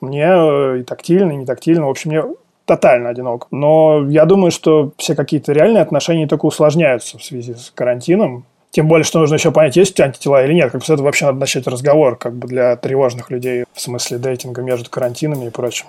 Мне э, и тактильно, и не тактильно. В общем, мне тотально одинок. Но я думаю, что все какие-то реальные отношения только усложняются в связи с карантином. Тем более, что нужно еще понять, есть у тебя антитела или нет. Как бы с этого вообще надо начать разговор, как бы для тревожных людей в смысле дейтинга между карантинами и прочим.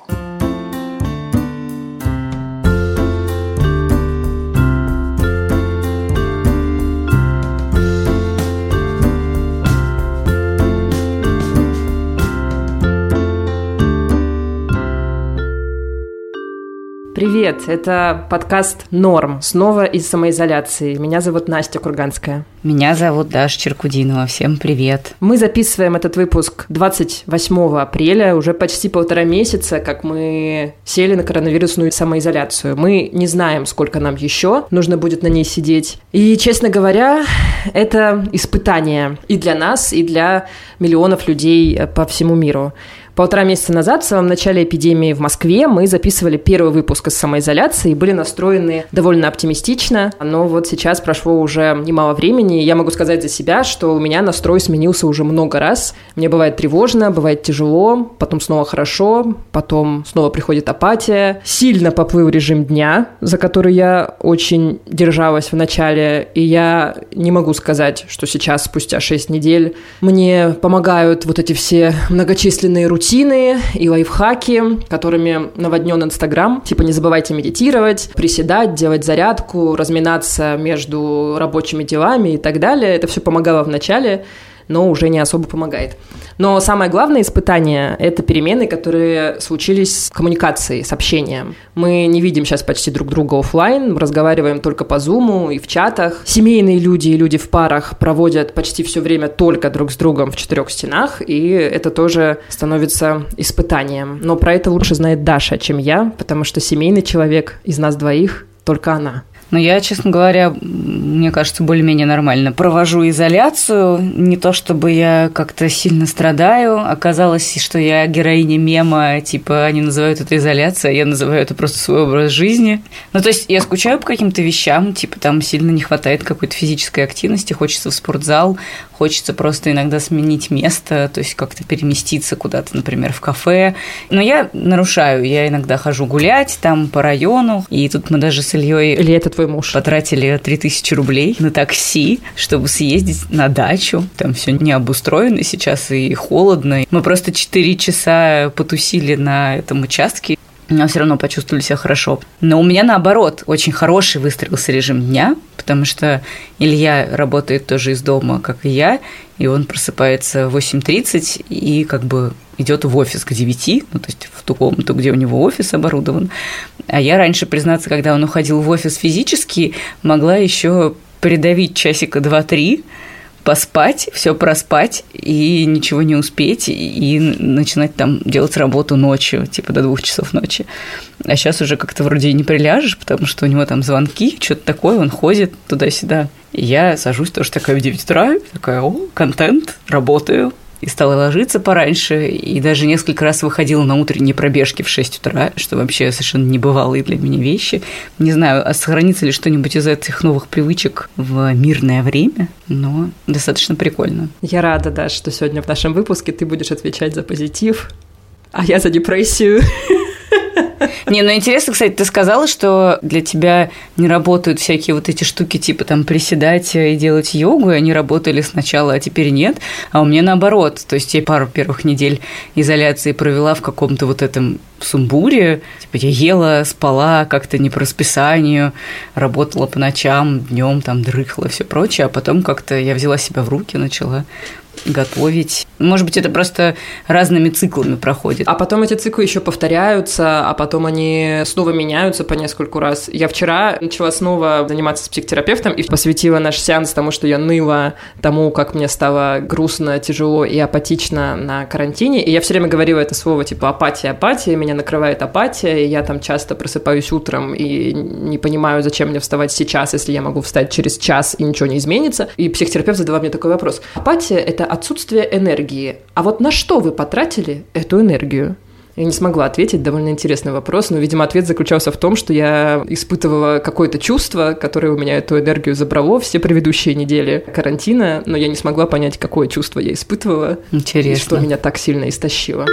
Привет, это подкаст «Норм», снова из самоизоляции. Меня зовут Настя Курганская. Меня зовут Даша Черкудинова. Всем привет. Мы записываем этот выпуск 28 апреля, уже почти полтора месяца, как мы сели на коронавирусную самоизоляцию. Мы не знаем, сколько нам еще нужно будет на ней сидеть. И, честно говоря, это испытание и для нас, и для миллионов людей по всему миру. Полтора месяца назад, в самом начале эпидемии в Москве, мы записывали первый выпуск из самоизоляции и были настроены довольно оптимистично. Но вот сейчас прошло уже немало времени, и я могу сказать за себя, что у меня настрой сменился уже много раз. Мне бывает тревожно, бывает тяжело, потом снова хорошо, потом снова приходит апатия. Сильно поплыл режим дня, за который я очень держалась в начале, и я не могу сказать, что сейчас, спустя 6 недель, мне помогают вот эти все многочисленные рутины рутины и лайфхаки, которыми наводнен Инстаграм. Типа не забывайте медитировать, приседать, делать зарядку, разминаться между рабочими делами и так далее. Это все помогало в начале но уже не особо помогает. Но самое главное испытание – это перемены, которые случились с коммуникацией, с общением. Мы не видим сейчас почти друг друга офлайн, разговариваем только по зуму и в чатах. Семейные люди и люди в парах проводят почти все время только друг с другом в четырех стенах, и это тоже становится испытанием. Но про это лучше знает Даша, чем я, потому что семейный человек из нас двоих только она. Но я, честно говоря, мне кажется, более-менее нормально провожу изоляцию. Не то чтобы я как-то сильно страдаю. Оказалось, что я героиня мема, типа они называют это изоляция, а я называю это просто свой образ жизни. Ну, то есть я скучаю по каким-то вещам, типа там сильно не хватает какой-то физической активности, хочется в спортзал, хочется просто иногда сменить место, то есть как-то переместиться куда-то, например, в кафе. Но я нарушаю, я иногда хожу гулять там по району, и тут мы даже с Ильей... Или это твой муж? Потратили 3000 рублей на такси, чтобы съездить на дачу. Там все не обустроено сейчас и холодно. Мы просто 4 часа потусили на этом участке но все равно почувствовали себя хорошо. Но у меня наоборот очень хороший выстроился режим дня, потому что Илья работает тоже из дома, как и я, и он просыпается в 8.30 и как бы идет в офис к 9, ну, то есть в ту комнату, где у него офис оборудован. А я раньше, признаться, когда он уходил в офис физически, могла еще придавить часика 2-3, поспать, все проспать и ничего не успеть, и начинать там делать работу ночью, типа до двух часов ночи. А сейчас уже как-то вроде не приляжешь, потому что у него там звонки, что-то такое, он ходит туда-сюда. И я сажусь тоже такая в 9 утра, такая, о, контент, работаю, и стала ложиться пораньше, и даже несколько раз выходила на утренние пробежки в 6 утра, что вообще совершенно небывалые для меня вещи. Не знаю, а сохранится ли что-нибудь из этих новых привычек в мирное время, но достаточно прикольно. Я рада, да, что сегодня в нашем выпуске ты будешь отвечать за позитив, а я за депрессию. Не, ну интересно, кстати, ты сказала, что для тебя не работают всякие вот эти штуки, типа там приседать и делать йогу, и они работали сначала, а теперь нет. А у меня наоборот. То есть я пару первых недель изоляции провела в каком-то вот этом сумбуре. Типа я ела, спала как-то не по расписанию, работала по ночам, днем там дрыхла, все прочее, а потом как-то я взяла себя в руки, начала готовить. Может быть, это просто разными циклами проходит. А потом эти циклы еще повторяются, а потом они снова меняются по нескольку раз. Я вчера начала снова заниматься с психотерапевтом и посвятила наш сеанс тому, что я ныла тому, как мне стало грустно, тяжело и апатично на карантине. И я все время говорила это слово типа апатия, апатия, меня накрывает апатия, и я там часто просыпаюсь утром и не понимаю, зачем мне вставать сейчас, если я могу встать через час и ничего не изменится. И психотерапевт задавал мне такой вопрос. Апатия – это отсутствие энергии. А вот на что вы потратили эту энергию? Я не смогла ответить, довольно интересный вопрос, но, видимо, ответ заключался в том, что я испытывала какое-то чувство, которое у меня эту энергию забрало все предыдущие недели карантина, но я не смогла понять, какое чувство я испытывала. Интересно. И что меня так сильно истощило.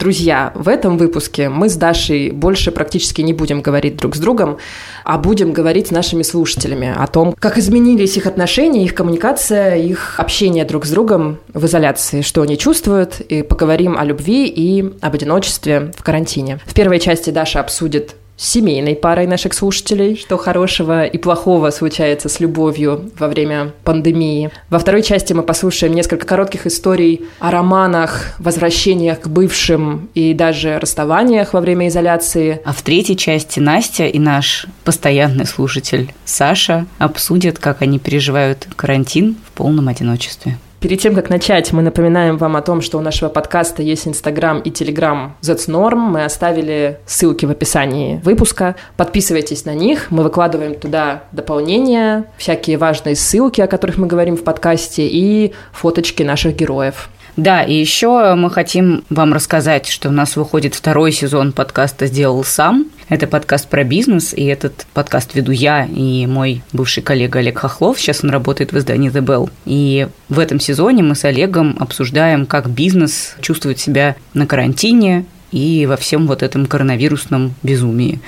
Друзья, в этом выпуске мы с Дашей больше практически не будем говорить друг с другом, а будем говорить с нашими слушателями о том, как изменились их отношения, их коммуникация, их общение друг с другом в изоляции, что они чувствуют, и поговорим о любви и об одиночестве в карантине. В первой части Даша обсудит семейной парой наших слушателей, что хорошего и плохого случается с любовью во время пандемии. Во второй части мы послушаем несколько коротких историй о романах, возвращениях к бывшим и даже расставаниях во время изоляции. А в третьей части Настя и наш постоянный слушатель Саша обсудят, как они переживают карантин в полном одиночестве. Перед тем, как начать, мы напоминаем вам о том, что у нашего подкаста есть Инстаграм и Телеграм That's Norm. Мы оставили ссылки в описании выпуска. Подписывайтесь на них. Мы выкладываем туда дополнения, всякие важные ссылки, о которых мы говорим в подкасте, и фоточки наших героев. Да, и еще мы хотим вам рассказать, что у нас выходит второй сезон подкаста «Сделал сам». Это подкаст про бизнес, и этот подкаст веду я и мой бывший коллега Олег Хохлов. Сейчас он работает в издании The Bell. И в этом сезоне мы с Олегом обсуждаем, как бизнес чувствует себя на карантине и во всем вот этом коронавирусном безумии.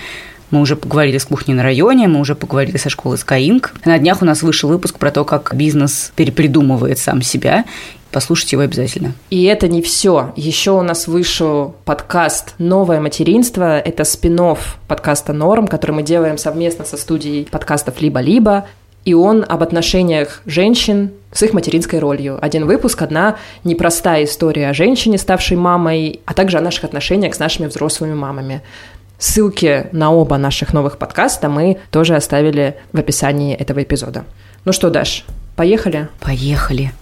Мы уже поговорили с кухней на районе, мы уже поговорили со школы Skyink. На днях у нас вышел выпуск про то, как бизнес перепридумывает сам себя Послушайте его обязательно. И это не все. Еще у нас вышел подкаст «Новое материнство». Это спин подкаста «Норм», который мы делаем совместно со студией подкастов «Либо-либо». И он об отношениях женщин с их материнской ролью. Один выпуск, одна непростая история о женщине, ставшей мамой, а также о наших отношениях с нашими взрослыми мамами. Ссылки на оба наших новых подкаста мы тоже оставили в описании этого эпизода. Ну что, Даш, поехали? Поехали.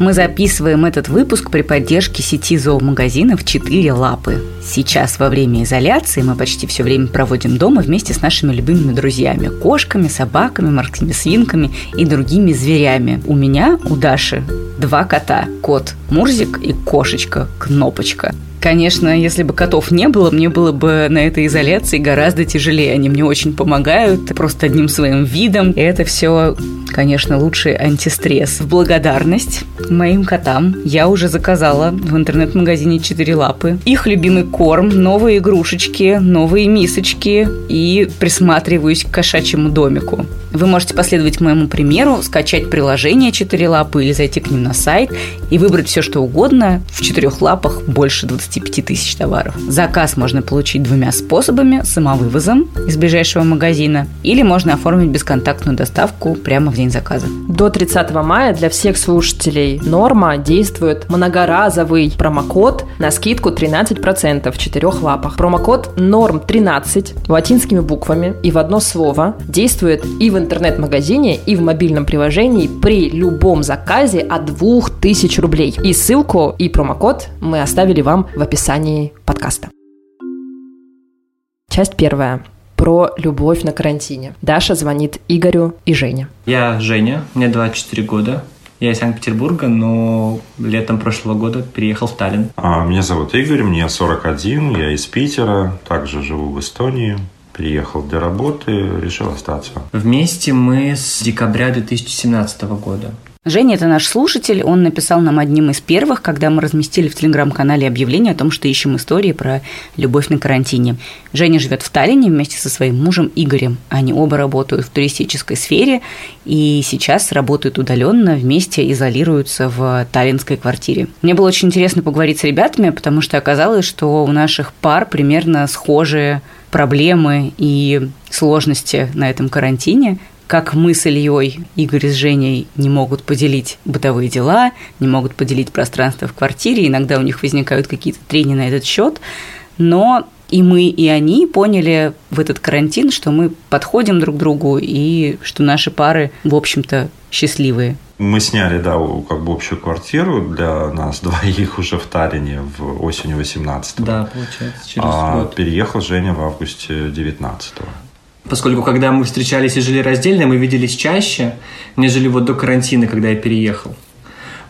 Мы записываем этот выпуск при поддержке сети зоомагазинов «Четыре лапы». Сейчас, во время изоляции, мы почти все время проводим дома вместе с нашими любимыми друзьями – кошками, собаками, морскими свинками и другими зверями. У меня, у Даши, два кота – кот Мурзик и кошечка Кнопочка. Конечно, если бы котов не было, мне было бы на этой изоляции гораздо тяжелее. Они мне очень помогают просто одним своим видом. И это все, конечно, лучший антистресс. В благодарность моим котам я уже заказала в интернет-магазине «Четыре лапы» их любимый корм, новые игрушечки, новые мисочки и присматриваюсь к кошачьему домику. Вы можете последовать моему примеру, скачать приложение «Четыре лапы» или зайти к ним на сайт и выбрать все, что угодно. В четырех лапах больше 20 25 тысяч товаров. Заказ можно получить двумя способами – самовывозом из ближайшего магазина или можно оформить бесконтактную доставку прямо в день заказа. До 30 мая для всех слушателей Норма действует многоразовый промокод на скидку 13% в четырех лапах. Промокод NORM13 латинскими буквами и в одно слово действует и в интернет-магазине, и в мобильном приложении при любом заказе от 2000 рублей. И ссылку, и промокод мы оставили вам в описании подкаста. Часть первая про любовь на карантине. Даша звонит Игорю и Жене. Я Женя, мне 24 года. Я из Санкт-Петербурга, но летом прошлого года переехал в Таллин. А, меня зовут Игорь, мне 41, я из Питера, также живу в Эстонии. Приехал для работы, решил остаться. Вместе мы с декабря 2017 года. Женя – это наш слушатель. Он написал нам одним из первых, когда мы разместили в Телеграм-канале объявление о том, что ищем истории про любовь на карантине. Женя живет в Таллине вместе со своим мужем Игорем. Они оба работают в туристической сфере и сейчас работают удаленно, вместе изолируются в таллинской квартире. Мне было очень интересно поговорить с ребятами, потому что оказалось, что у наших пар примерно схожие проблемы и сложности на этом карантине как мы с Ильей, Игорь с Женей не могут поделить бытовые дела, не могут поделить пространство в квартире, иногда у них возникают какие-то трения на этот счет, но и мы, и они поняли в этот карантин, что мы подходим друг к другу и что наши пары, в общем-то, счастливые. Мы сняли, да, как бы общую квартиру для нас двоих уже в Таллине в осенью 18 Да, получается, через а год. переехал Женя в августе 19 -го. Поскольку когда мы встречались и жили раздельно, мы виделись чаще, нежели вот до карантина, когда я переехал.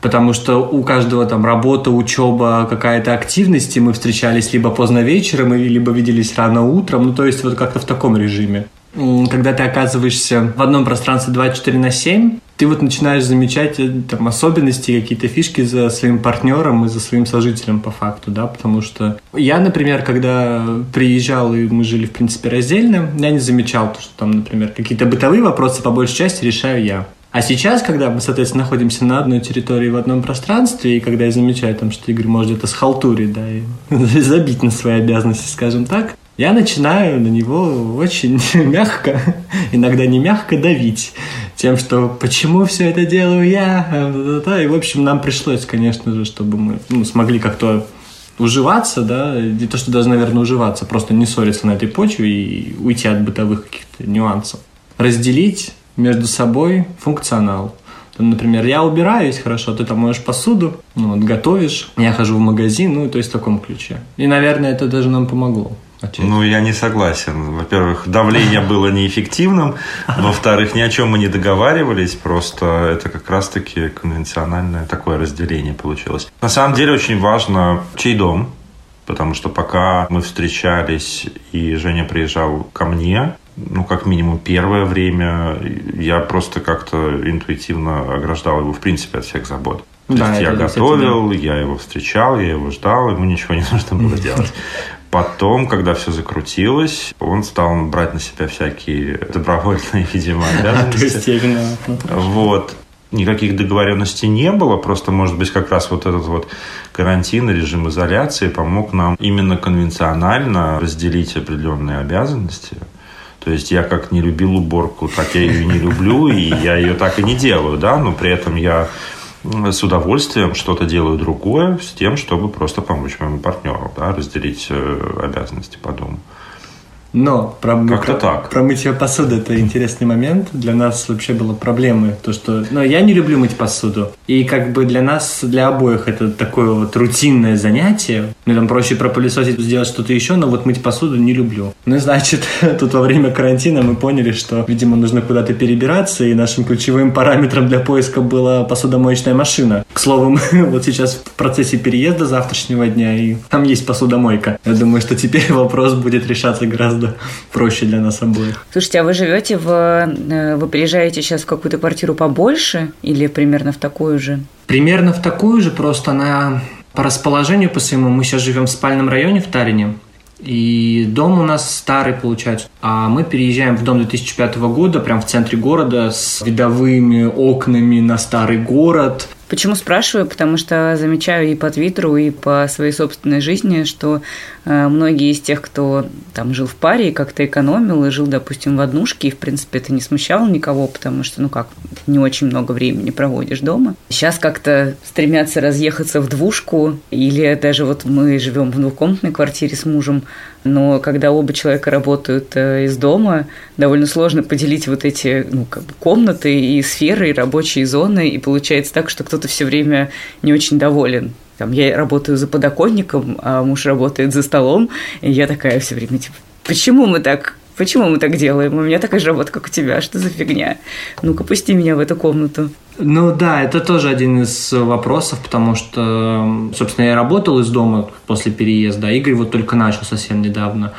Потому что у каждого там работа, учеба, какая-то активность, и мы встречались либо поздно вечером, либо виделись рано утром. Ну, то есть вот как-то в таком режиме. Когда ты оказываешься в одном пространстве 24 на 7, ты вот начинаешь замечать э, там особенности, какие-то фишки за своим партнером и за своим сожителем по факту, да, потому что я, например, когда приезжал и мы жили, в принципе, раздельно, я не замечал, то, что там, например, какие-то бытовые вопросы по большей части решаю я. А сейчас, когда мы, соответственно, находимся на одной территории в одном пространстве, и когда я замечаю, там, что Игорь может где-то схалтурить, да, и забить на свои обязанности, скажем так, я начинаю на него очень мягко, иногда не мягко давить тем, что почему все это делаю я, и, в общем, нам пришлось, конечно же, чтобы мы ну, смогли как-то уживаться, да, не то, что даже, наверное, уживаться, просто не ссориться на этой почве и уйти от бытовых каких-то нюансов. Разделить между собой функционал. Там, например, я убираюсь хорошо, ты там моешь посуду, ну, вот, готовишь, я хожу в магазин, ну, то есть в таком ключе. И, наверное, это даже нам помогло. Отчасти. Ну, я не согласен. Во-первых, давление было неэффективным. Во-вторых, ни о чем мы не договаривались. Просто это как раз-таки конвенциональное такое разделение получилось. На самом деле очень важно, чей дом. Потому что пока мы встречались, и Женя приезжал ко мне, ну, как минимум, первое время я просто как-то интуитивно ограждал его, в принципе, от всех забот. То да, есть я готовил, я его встречал, я его ждал, ему ничего не нужно было делать. Потом, когда все закрутилось, он стал брать на себя всякие добровольные, видимо, обязанности. Вот. Никаких договоренностей не было, просто, может быть, как раз вот этот вот карантин, режим изоляции помог нам именно конвенционально разделить определенные обязанности. То есть я как не любил уборку, так я ее не люблю, и я ее так и не делаю, да, но при этом я с удовольствием что-то делаю другое с тем, чтобы просто помочь моему партнеру, да, разделить э, обязанности по дому. Но про, Как-то про, так. про мытье посуды это интересный момент. Для нас вообще было проблемой. То, что ну, я не люблю мыть посуду. И как бы для нас, для обоих это такое вот рутинное занятие. Мне там проще пропылесосить, сделать что-то еще, но вот мыть посуду не люблю. Ну, значит, тут во время карантина мы поняли, что, видимо, нужно куда-то перебираться, и нашим ключевым параметром для поиска была посудомоечная машина. К слову, мы вот сейчас в процессе переезда завтрашнего дня, и там есть посудомойка. Я думаю, что теперь вопрос будет решаться гораздо гораздо проще для нас обоих. Слушайте, а вы живете в... Э, вы приезжаете сейчас в какую-то квартиру побольше или примерно в такую же? Примерно в такую же, просто она по расположению по своему. Мы сейчас живем в спальном районе в Тарине. И дом у нас старый получается. А мы переезжаем в дом 2005 года, прям в центре города, с видовыми окнами на старый город. Почему спрашиваю? Потому что замечаю и по Твиттеру, и по своей собственной жизни, что э, многие из тех, кто там жил в паре и как-то экономил, и жил, допустим, в однушке, и, в принципе, это не смущало никого, потому что, ну как, не очень много времени проводишь дома. Сейчас как-то стремятся разъехаться в двушку, или даже вот мы живем в двухкомнатной квартире с мужем, но когда оба человека работают э, из дома, довольно сложно поделить вот эти ну, как бы комнаты и сферы, и рабочие зоны, и получается так, что кто-то все время не очень доволен. Там, я работаю за подоконником, а муж работает за столом, и я такая все время, типа, почему мы так Почему мы так делаем? У меня же работа, как у тебя. Что за фигня? Ну-ка, пусти меня в эту комнату. Ну да, это тоже один из вопросов, потому что, собственно, я работал из дома после переезда, а Игорь вот только начал совсем недавно.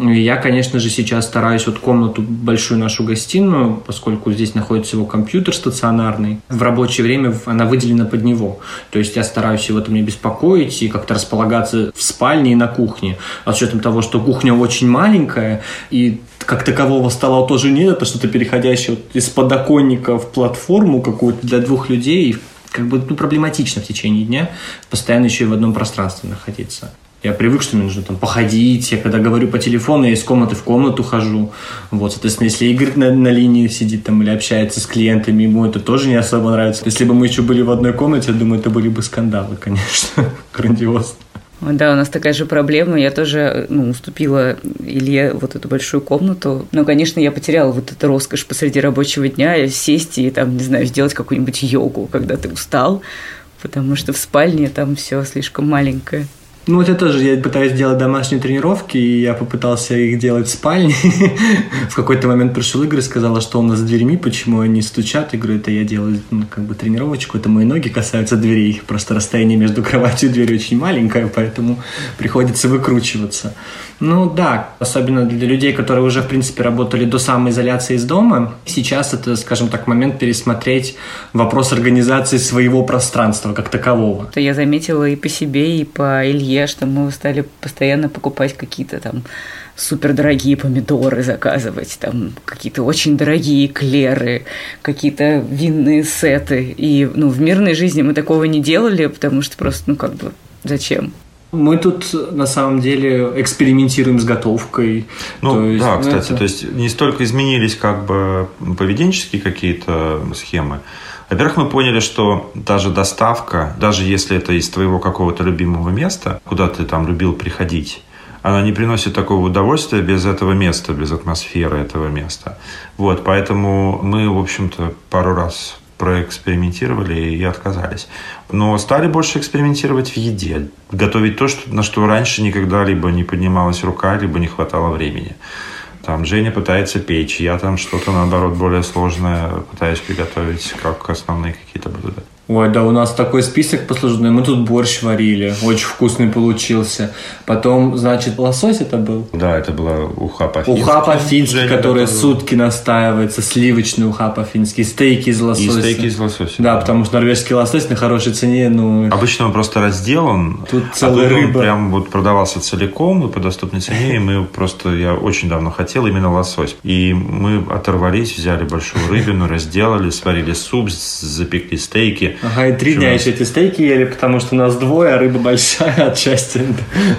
Я, конечно же, сейчас стараюсь вот комнату большую нашу гостиную, поскольку здесь находится его компьютер стационарный, в рабочее время она выделена под него. То есть я стараюсь его там не беспокоить и как-то располагаться в спальне и на кухне. А с учетом того, что кухня очень маленькая, и как такового стола тоже нет, это что-то переходящее вот из подоконника в платформу какую-то для двух людей, как бы ну, проблематично в течение дня постоянно еще и в одном пространстве находиться. Я привык, что мне нужно там походить. Я когда говорю по телефону, я из комнаты в комнату хожу. Вот, соответственно, если Игорь на, на линии сидит там или общается с клиентами, ему это тоже не особо нравится. Если бы мы еще были в одной комнате, я думаю, это были бы скандалы, конечно. Грандиозно. Да, у нас такая же проблема. Я тоже ну, уступила Илье вот эту большую комнату. Но, конечно, я потеряла вот эту роскошь посреди рабочего дня сесть и там, не знаю, сделать какую-нибудь йогу, когда ты устал, потому что в спальне там все слишком маленькое. Ну вот я тоже, я пытаюсь делать домашние тренировки, и я попытался их делать в спальне. в какой-то момент пришел Игорь и сказал, что у нас с дверьми, почему они стучат. Я говорю, это я делаю ну, как бы тренировочку, это мои ноги касаются дверей. Просто расстояние между кроватью и дверью очень маленькое, поэтому приходится выкручиваться. Ну да, особенно для людей, которые уже, в принципе, работали до самоизоляции из дома. Сейчас это, скажем так, момент пересмотреть вопрос организации своего пространства как такового. Я заметила и по себе, и по Илье, что мы стали постоянно покупать какие-то там супердорогие помидоры заказывать, там какие-то очень дорогие клеры, какие-то винные сеты. И ну, в мирной жизни мы такого не делали, потому что просто, ну как бы, зачем? Мы тут на самом деле экспериментируем с готовкой. Ну, то есть, да, ну, кстати, это... то есть не столько изменились как бы поведенческие какие-то схемы. Во-первых, мы поняли, что даже доставка, даже если это из твоего какого-то любимого места, куда ты там любил приходить, она не приносит такого удовольствия без этого места, без атмосферы этого места. Вот, поэтому мы, в общем-то, пару раз проэкспериментировали и отказались. Но стали больше экспериментировать в еде. Готовить то, что, на что раньше никогда либо не поднималась рука, либо не хватало времени. Там Женя пытается печь, я там что-то, наоборот, более сложное пытаюсь приготовить, как основные какие-то блюда. Ой, да, у нас такой список послужной. Мы тут борщ варили. Очень вкусный получился. Потом, значит, лосось это был? Да, это была уха по-фински. Уха по-фински, которая сутки настаивается. Сливочный уха по-фински. Стейки из лосося. И стейки из лосося. Да, да, потому что норвежский лосось на хорошей цене, ну... Обычно он просто разделан. Тут а целая тут рыба. он прям вот продавался целиком и по доступной цене. И мы просто... Я очень давно хотел именно лосось. И мы оторвались, взяли большую рыбину, разделали, сварили суп, запекли стейки. Ага, и три дня еще эти стейки ели, потому что у нас двое, а рыба большая, отчасти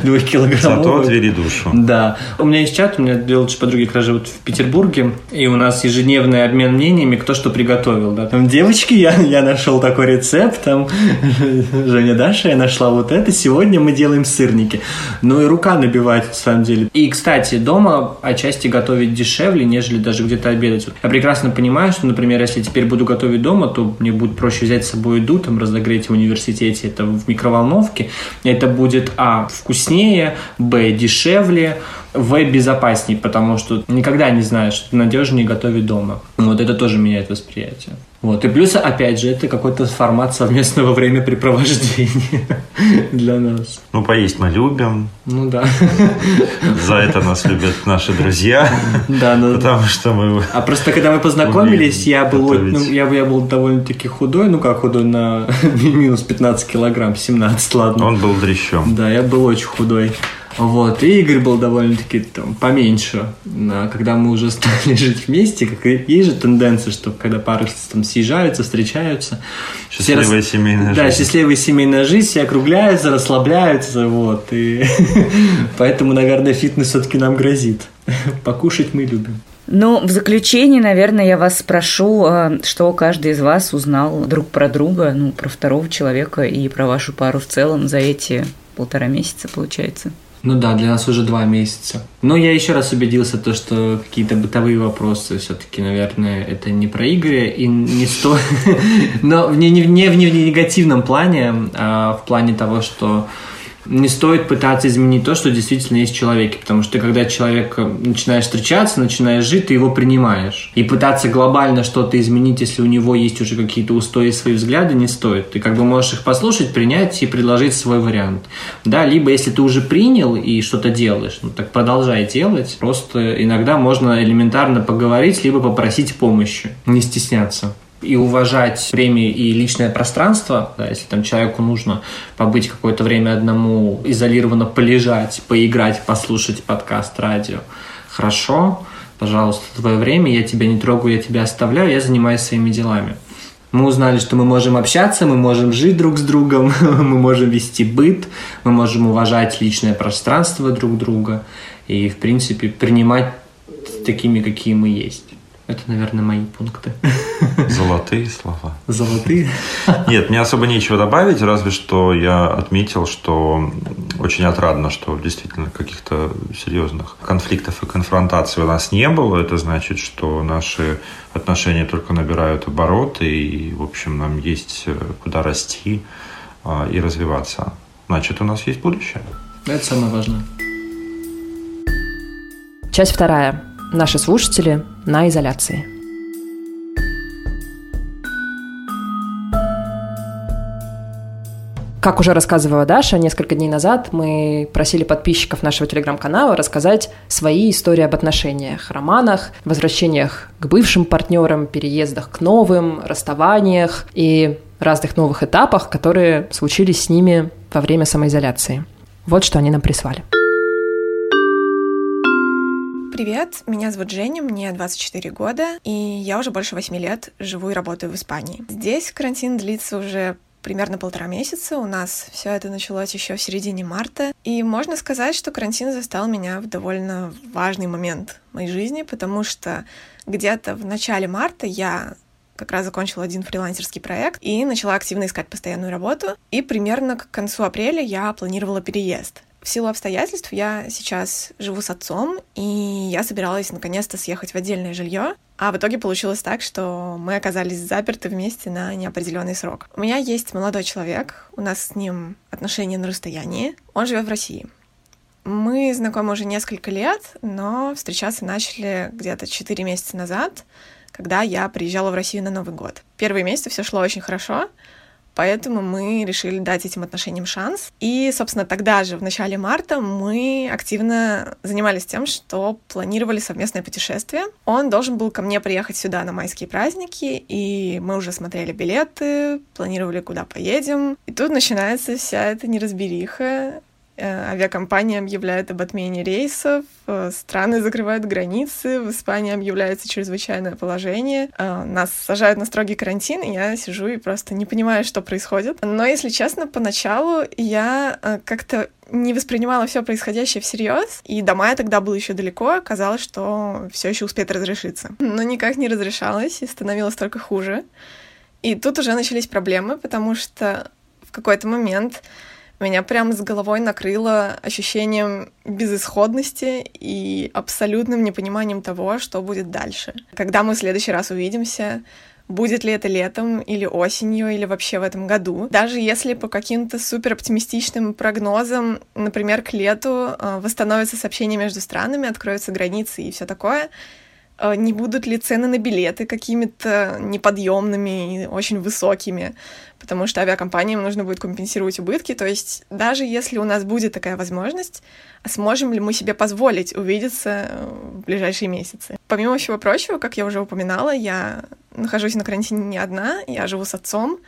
двух килограммов. Зато отвели душу. Да. У меня есть чат, у меня две лучшие подруги как раз живут в Петербурге, и у нас ежедневный обмен мнениями, кто что приготовил. Да. Там, девочки, я, я нашел такой рецепт, там, Женя Даша, я нашла вот это, сегодня мы делаем сырники. Ну и рука набивает, на самом деле. И, кстати, дома отчасти готовить дешевле, нежели даже где-то обедать. Я прекрасно понимаю, что, например, если теперь буду готовить дома, то мне будет проще взять с собой еду, там разогреть в университете это в микроволновке. Это будет, а, вкуснее, б, дешевле, в безопасней, потому что никогда не знаешь, что надежнее готовить дома. Вот это тоже меняет восприятие. Вот. И плюс, опять же, это какой-то формат совместного времяпрепровождения для нас. Ну, поесть мы любим. Ну да. За это нас любят наши друзья. Да, ну... Потому что мы... А просто когда мы познакомились, я был, ну, я, я был довольно-таки худой, ну как худой, на минус 15 килограмм, 17, ладно. Он был дрещом. Да, я был очень худой. Вот, и Игорь был довольно-таки там поменьше. Когда мы уже стали жить вместе, как есть же тенденция, что когда пары там съезжаются, встречаются. Счастливая рас... семейная да, жизнь. Да, счастливая семейная жизнь, все округляются, расслабляются, вот. И поэтому, наверное, фитнес все-таки нам грозит. Покушать мы любим. Ну, в заключение, наверное, я вас спрошу, что каждый из вас узнал друг про друга, ну, про второго человека и про вашу пару в целом за эти полтора месяца, получается. Ну да, для нас уже два месяца. Но я еще раз убедился, то, что какие-то бытовые вопросы все-таки, наверное, это не про Игоря и не сто... Но не в негативном плане, а в плане того, что не стоит пытаться изменить то, что действительно есть в человеке, потому что когда человек э, начинаешь встречаться, начинаешь жить, ты его принимаешь. И пытаться глобально что-то изменить, если у него есть уже какие-то устои, свои взгляды, не стоит. Ты как бы можешь их послушать, принять и предложить свой вариант. Да, либо если ты уже принял и что-то делаешь, ну так продолжай делать. Просто иногда можно элементарно поговорить, либо попросить помощи. Не стесняться и уважать время и личное пространство, да, если там человеку нужно побыть какое-то время одному, изолированно полежать, поиграть, послушать подкаст, радио, хорошо, пожалуйста, твое время, я тебя не трогаю, я тебя оставляю, я занимаюсь своими делами. Мы узнали, что мы можем общаться, мы можем жить друг с другом, мы можем вести быт, мы можем уважать личное пространство друг друга и, в принципе, принимать такими, какие мы есть. Это, наверное, мои пункты. Золотые слова. Золотые? Нет, мне особо нечего добавить, разве что я отметил, что очень отрадно, что действительно каких-то серьезных конфликтов и конфронтаций у нас не было. Это значит, что наши отношения только набирают обороты, и, в общем, нам есть куда расти а, и развиваться. значит, у нас есть будущее. Это самое важное. Часть вторая. Наши слушатели на изоляции. Как уже рассказывала Даша, несколько дней назад мы просили подписчиков нашего телеграм-канала рассказать свои истории об отношениях, романах, возвращениях к бывшим партнерам, переездах к новым, расставаниях и разных новых этапах, которые случились с ними во время самоизоляции. Вот что они нам прислали. Привет, меня зовут Женя, мне 24 года, и я уже больше 8 лет живу и работаю в Испании. Здесь карантин длится уже примерно полтора месяца. У нас все это началось еще в середине марта. И можно сказать, что карантин застал меня в довольно важный момент моей жизни, потому что где-то в начале марта я как раз закончила один фрилансерский проект и начала активно искать постоянную работу. И примерно к концу апреля я планировала переезд. В силу обстоятельств я сейчас живу с отцом, и я собиралась наконец-то съехать в отдельное жилье. А в итоге получилось так, что мы оказались заперты вместе на неопределенный срок. У меня есть молодой человек, у нас с ним отношения на расстоянии. Он живет в России. Мы знакомы уже несколько лет, но встречаться начали где-то 4 месяца назад, когда я приезжала в Россию на Новый год. Первые месяцы все шло очень хорошо, Поэтому мы решили дать этим отношениям шанс. И, собственно, тогда же, в начале марта, мы активно занимались тем, что планировали совместное путешествие. Он должен был ко мне приехать сюда на майские праздники, и мы уже смотрели билеты, планировали, куда поедем. И тут начинается вся эта неразбериха. Э, авиакомпания объявляет об отмене рейсов, э, страны закрывают границы, в Испании объявляется чрезвычайное положение, э, нас сажают на строгий карантин, и я сижу и просто не понимаю, что происходит. Но, если честно, поначалу я как-то не воспринимала все происходящее всерьез, и до мая тогда было еще далеко, казалось, что все еще успеет разрешиться. Но никак не разрешалось, и становилось только хуже. И тут уже начались проблемы, потому что в какой-то момент меня прямо с головой накрыло ощущением безысходности и абсолютным непониманием того, что будет дальше. Когда мы в следующий раз увидимся, будет ли это летом или осенью или вообще в этом году. Даже если по каким-то супер оптимистичным прогнозам, например, к лету э, восстановится сообщение между странами, откроются границы и все такое, не будут ли цены на билеты какими-то неподъемными и очень высокими потому что авиакомпаниям нужно будет компенсировать убытки. То есть даже если у нас будет такая возможность, сможем ли мы себе позволить увидеться э, в ближайшие месяцы? Помимо всего прочего, как я уже упоминала, я нахожусь на карантине не одна, я живу с отцом.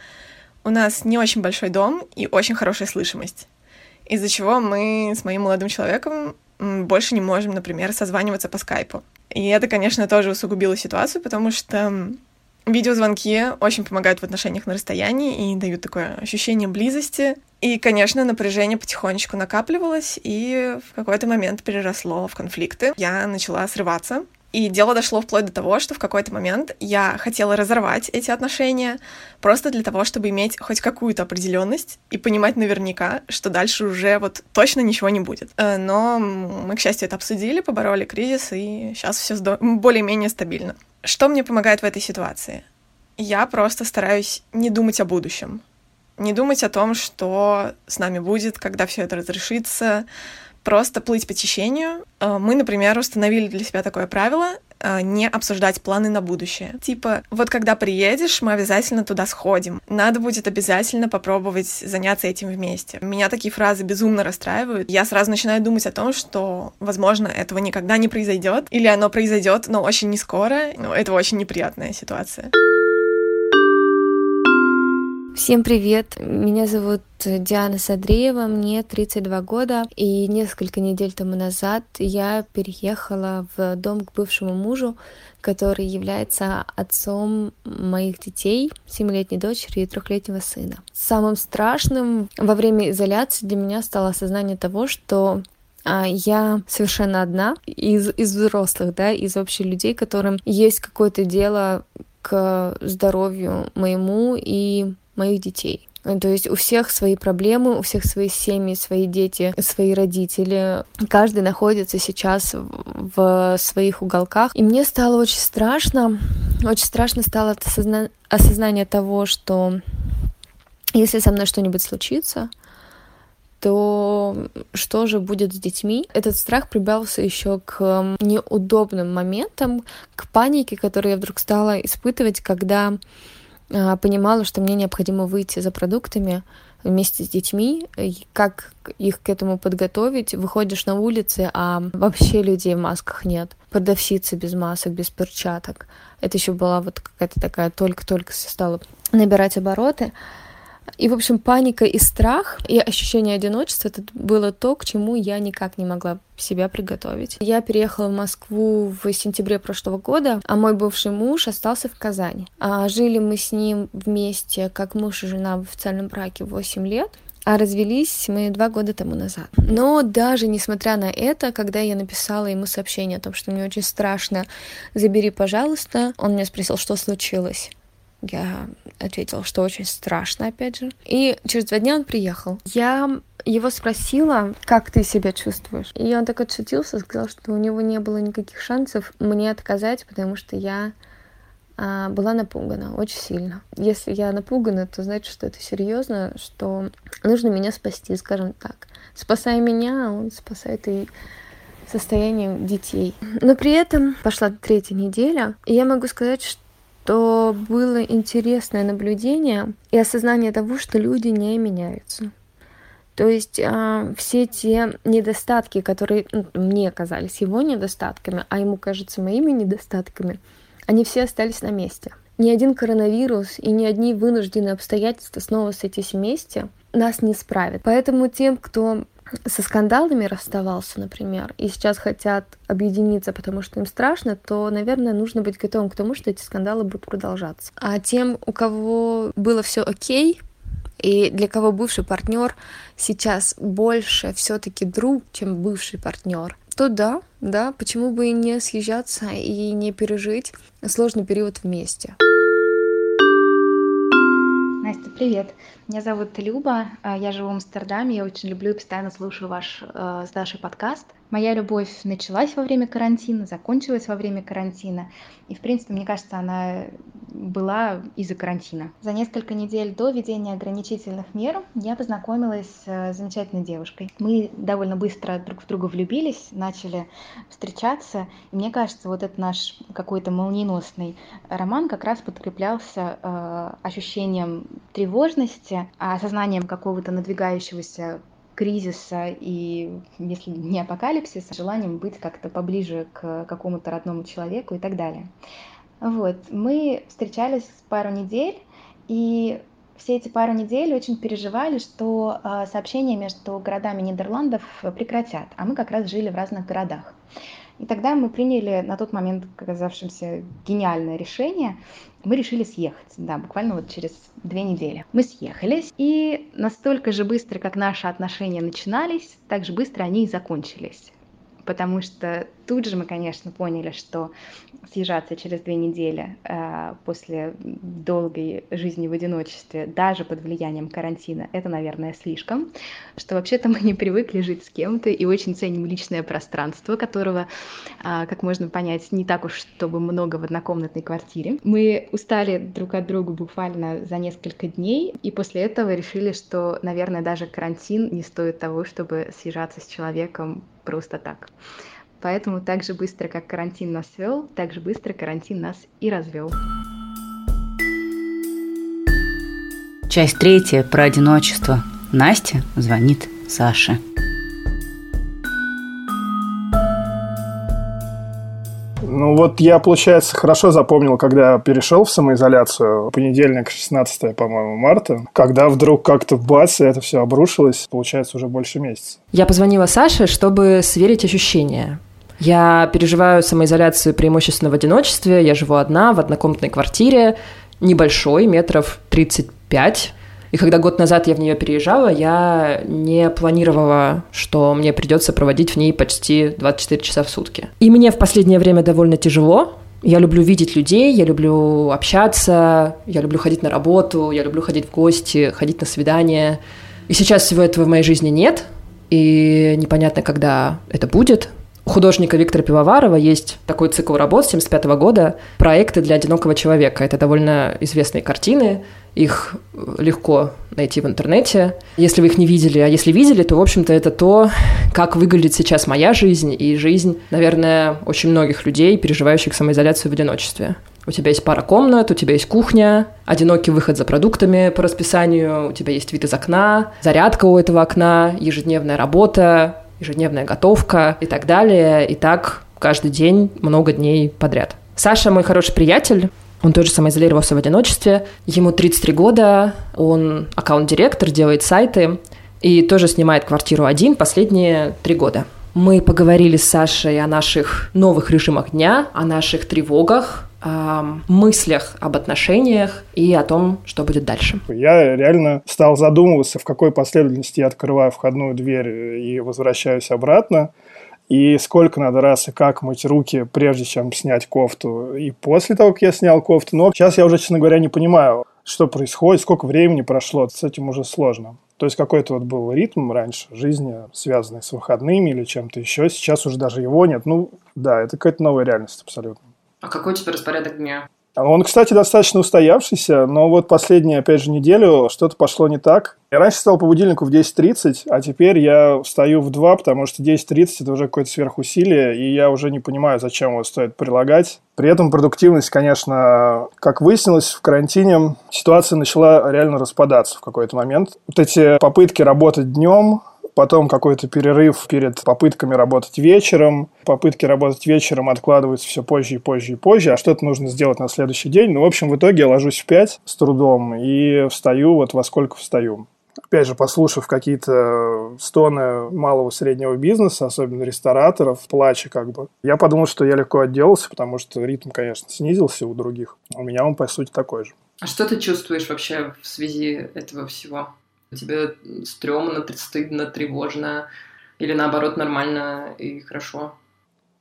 У нас не очень большой дом и очень хорошая слышимость, из-за чего мы с моим молодым человеком больше не можем, например, созваниваться по скайпу. И это, конечно, тоже усугубило ситуацию, потому что Видеозвонки очень помогают в отношениях на расстоянии и дают такое ощущение близости. И, конечно, напряжение потихонечку накапливалось и в какой-то момент переросло в конфликты. Я начала срываться, и дело дошло вплоть до того, что в какой-то момент я хотела разорвать эти отношения просто для того, чтобы иметь хоть какую-то определенность и понимать наверняка, что дальше уже вот точно ничего не будет. Э, но мы, к счастью, это обсудили, побороли кризис, и сейчас все более-менее стабильно. Что мне помогает в этой ситуации? Я просто стараюсь не думать о будущем. Не думать о том, что с нами будет, когда все это разрешится. Просто плыть по течению. Э, мы, например, установили для себя такое правило э, не обсуждать планы на будущее. Типа, вот когда приедешь, мы обязательно туда сходим. Надо будет обязательно попробовать заняться этим вместе. Меня такие фразы безумно расстраивают. Я сразу начинаю думать о том, что, возможно, этого никогда не произойдет, или оно произойдет, но очень не скоро. Ну, это очень неприятная ситуация. Всем привет! Меня зовут Диана Садреева, мне 32 года, и несколько недель тому назад я переехала в дом к бывшему мужу, который является отцом моих детей, 7-летней дочери и трехлетнего сына. Самым страшным во время изоляции для меня стало осознание того, что а, я совершенно одна из, из взрослых, да, из общих людей, которым есть какое-то дело к здоровью моему и моих детей. То есть у всех свои проблемы, у всех свои семьи, свои дети, свои родители. Каждый находится сейчас в своих уголках. И мне стало очень страшно, очень страшно стало осозна... осознание того, что если со мной что-нибудь случится, то что же будет с детьми? Этот страх прибавился еще к неудобным моментам, к панике, которую я вдруг стала испытывать, когда понимала, что мне необходимо выйти за продуктами вместе с детьми, как их к этому подготовить. Выходишь на улицы, а вообще людей в масках нет. Продавщицы без масок, без перчаток. Это еще была вот какая-то такая только-только стала набирать обороты. И, в общем, паника и страх, и ощущение одиночества — это было то, к чему я никак не могла себя приготовить. Я переехала в Москву в сентябре прошлого года, а мой бывший муж остался в Казани. А жили мы с ним вместе, как муж и жена в официальном браке 8 лет. А развелись мы два года тому назад. Но даже несмотря на это, когда я написала ему сообщение о том, что мне очень страшно, забери, пожалуйста, он меня спросил, что случилось. Я ответила, что очень страшно, опять же. И через два дня он приехал. Я его спросила, как ты себя чувствуешь. И он так отшутился, сказал, что у него не было никаких шансов мне отказать, потому что я а, была напугана очень сильно. Если я напугана, то значит, что это серьезно, что нужно меня спасти, скажем так. Спасая меня, он спасает и состояние детей. Но при этом пошла третья неделя, и я могу сказать, что то было интересное наблюдение и осознание того, что люди не меняются. То есть э, все те недостатки, которые ну, мне казались его недостатками, а ему кажется моими недостатками, они все остались на месте. Ни один коронавирус и ни одни вынужденные обстоятельства снова с этим вместе нас не справят. Поэтому тем, кто со скандалами расставался, например, и сейчас хотят объединиться, потому что им страшно, то, наверное, нужно быть готовым к тому, что эти скандалы будут продолжаться. А тем, у кого было все окей, и для кого бывший партнер сейчас больше все-таки друг, чем бывший партнер, то да, да, почему бы и не съезжаться и не пережить сложный период вместе. Настя, привет. Меня зовут Люба, а, я живу в Амстердаме, я очень люблю и постоянно слушаю ваш э, с Дашей подкаст. Моя любовь началась во время карантина, закончилась во время карантина. И, в принципе, мне кажется, она была из-за карантина. За несколько недель до введения ограничительных мер я познакомилась с замечательной девушкой. Мы довольно быстро друг в друга влюбились, начали встречаться. И мне кажется, вот этот наш какой-то молниеносный роман как раз подкреплялся э, ощущением тревожности, осознанием какого-то надвигающегося кризиса и, если не апокалипсиса, желанием быть как-то поближе к какому-то родному человеку и так далее. Вот, мы встречались пару недель, и все эти пару недель очень переживали, что э, сообщения между городами Нидерландов прекратят, а мы как раз жили в разных городах. И тогда мы приняли на тот момент казавшимся гениальное решение. Мы решили съехать, да, буквально вот через две недели. Мы съехались, и настолько же быстро, как наши отношения начинались, так же быстро они и закончились потому что тут же мы, конечно, поняли, что съезжаться через две недели э, после долгой жизни в одиночестве, даже под влиянием карантина, это, наверное, слишком, что вообще-то мы не привыкли жить с кем-то и очень ценим личное пространство, которого, э, как можно понять, не так уж, чтобы много в однокомнатной квартире. Мы устали друг от друга буквально за несколько дней, и после этого решили, что, наверное, даже карантин не стоит того, чтобы съезжаться с человеком просто так. Поэтому так же быстро, как карантин нас свел, так же быстро карантин нас и развел. Часть третья про одиночество. Настя звонит Саше. Ну вот я, получается, хорошо запомнил, когда перешел в самоизоляцию, понедельник, 16, по-моему, марта, когда вдруг как-то бац, и это все обрушилось, получается, уже больше месяца. Я позвонила Саше, чтобы сверить ощущения. Я переживаю самоизоляцию преимущественно в одиночестве, я живу одна в однокомнатной квартире, небольшой, метров 35, и когда год назад я в нее переезжала, я не планировала, что мне придется проводить в ней почти 24 часа в сутки. И мне в последнее время довольно тяжело. Я люблю видеть людей, я люблю общаться, я люблю ходить на работу, я люблю ходить в гости, ходить на свидания. И сейчас всего этого в моей жизни нет, и непонятно, когда это будет. Художника Виктора Пивоварова есть такой цикл работ 75 года «Проекты для одинокого человека». Это довольно известные картины, их легко найти в интернете, если вы их не видели. А если видели, то, в общем-то, это то, как выглядит сейчас моя жизнь и жизнь, наверное, очень многих людей, переживающих самоизоляцию в одиночестве. У тебя есть пара комнат, у тебя есть кухня, одинокий выход за продуктами по расписанию, у тебя есть вид из окна, зарядка у этого окна, ежедневная работа, ежедневная готовка и так далее. И так каждый день, много дней подряд. Саша мой хороший приятель, он тоже самоизолировался в одиночестве. Ему 33 года, он аккаунт-директор, делает сайты и тоже снимает квартиру один последние три года. Мы поговорили с Сашей о наших новых режимах дня, о наших тревогах, мыслях об отношениях и о том, что будет дальше. Я реально стал задумываться, в какой последовательности я открываю входную дверь и возвращаюсь обратно и сколько надо раз и как мыть руки, прежде чем снять кофту, и после того, как я снял кофту. Но сейчас я уже, честно говоря, не понимаю, что происходит, сколько времени прошло, с этим уже сложно. То есть какой-то вот был ритм раньше жизни, связанный с выходными или чем-то еще. Сейчас уже даже его нет. Ну, да, это какая-то новая реальность абсолютно. А какой у тебя распорядок дня? Он, кстати, достаточно устоявшийся, но вот последнюю, опять же, неделю что-то пошло не так. Я раньше стал по будильнику в 10.30, а теперь я встаю в 2, потому что 10.30 это уже какое-то сверхусилие, и я уже не понимаю, зачем его стоит прилагать. При этом продуктивность, конечно, как выяснилось, в карантине ситуация начала реально распадаться в какой-то момент. Вот эти попытки работать днем, потом какой-то перерыв перед попытками работать вечером. Попытки работать вечером откладываются все позже и позже и позже, а что-то нужно сделать на следующий день. Ну, в общем, в итоге я ложусь в 5 с трудом и встаю вот во сколько встаю. Опять же, послушав какие-то стоны малого среднего бизнеса, особенно рестораторов, плача как бы, я подумал, что я легко отделался, потому что ритм, конечно, снизился у других. У меня он, по сути, такой же. А что ты чувствуешь вообще в связи этого всего? Тебе стрёмно, стыдно, тревожно, или наоборот нормально и хорошо?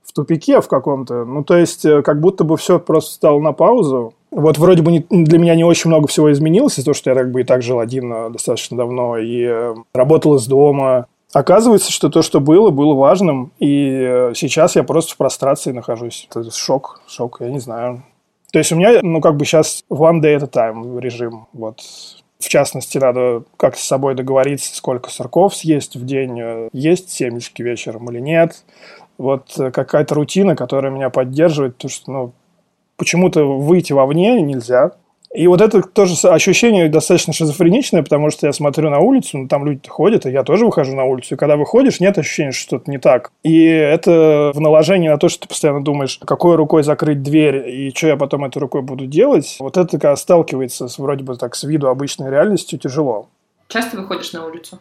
В тупике в каком-то. Ну, то есть, э, как будто бы все просто стало на паузу. Вот вроде бы не, для меня не очень много всего изменилось, из-за того, что я как бы и так жил один э, достаточно давно и э, работал из дома. Оказывается, что то, что было, было важным, и сейчас я просто в прострации нахожусь. Это шок, шок, я не знаю. То есть у меня, ну, как бы сейчас one day at a time режим. Вот в частности, надо как с собой договориться, сколько сырков съесть в день, э, есть семечки вечером или нет. Вот э, какая-то рутина, которая меня поддерживает, потому что ну, почему-то выйти вовне нельзя. И вот это тоже ощущение достаточно шизофреничное, потому что я смотрю на улицу, ну, там люди ходят, и я тоже выхожу на улицу. И когда выходишь, нет ощущения, что что-то не так. И это в наложении на то, что ты постоянно думаешь, какой рукой закрыть дверь, и что я потом этой рукой буду делать. Вот это когда сталкивается с вроде бы так с виду обычной реальностью тяжело. Часто выходишь на улицу?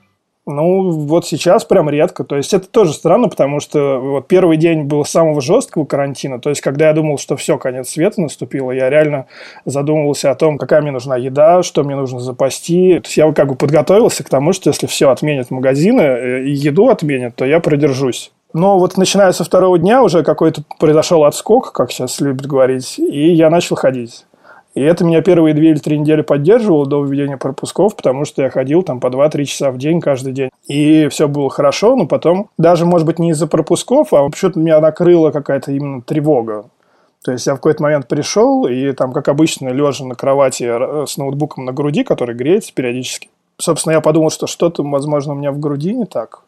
Ну, вот сейчас прям редко. То есть, это тоже странно, потому что вот первый день был самого жесткого карантина. То есть, когда я думал, что все, конец света наступило, я реально задумывался о том, какая мне нужна еда, что мне нужно запасти. То есть, я как бы подготовился к тому, что если все отменят магазины э, и еду отменят, то я продержусь. Но вот начиная со второго дня уже какой-то произошел отскок, как сейчас любят говорить, и я начал ходить. И это меня первые две или три недели поддерживало до введения пропусков, потому что я ходил там по 2-3 часа в день каждый день. И все было хорошо, но потом, даже, может быть, не из-за пропусков, а почему-то меня накрыла какая-то именно тревога. То есть я в какой-то момент пришел, и там, как обычно, лежа на кровати с ноутбуком на груди, который греется периодически. Собственно, я подумал, что что-то, возможно, у меня в груди не так.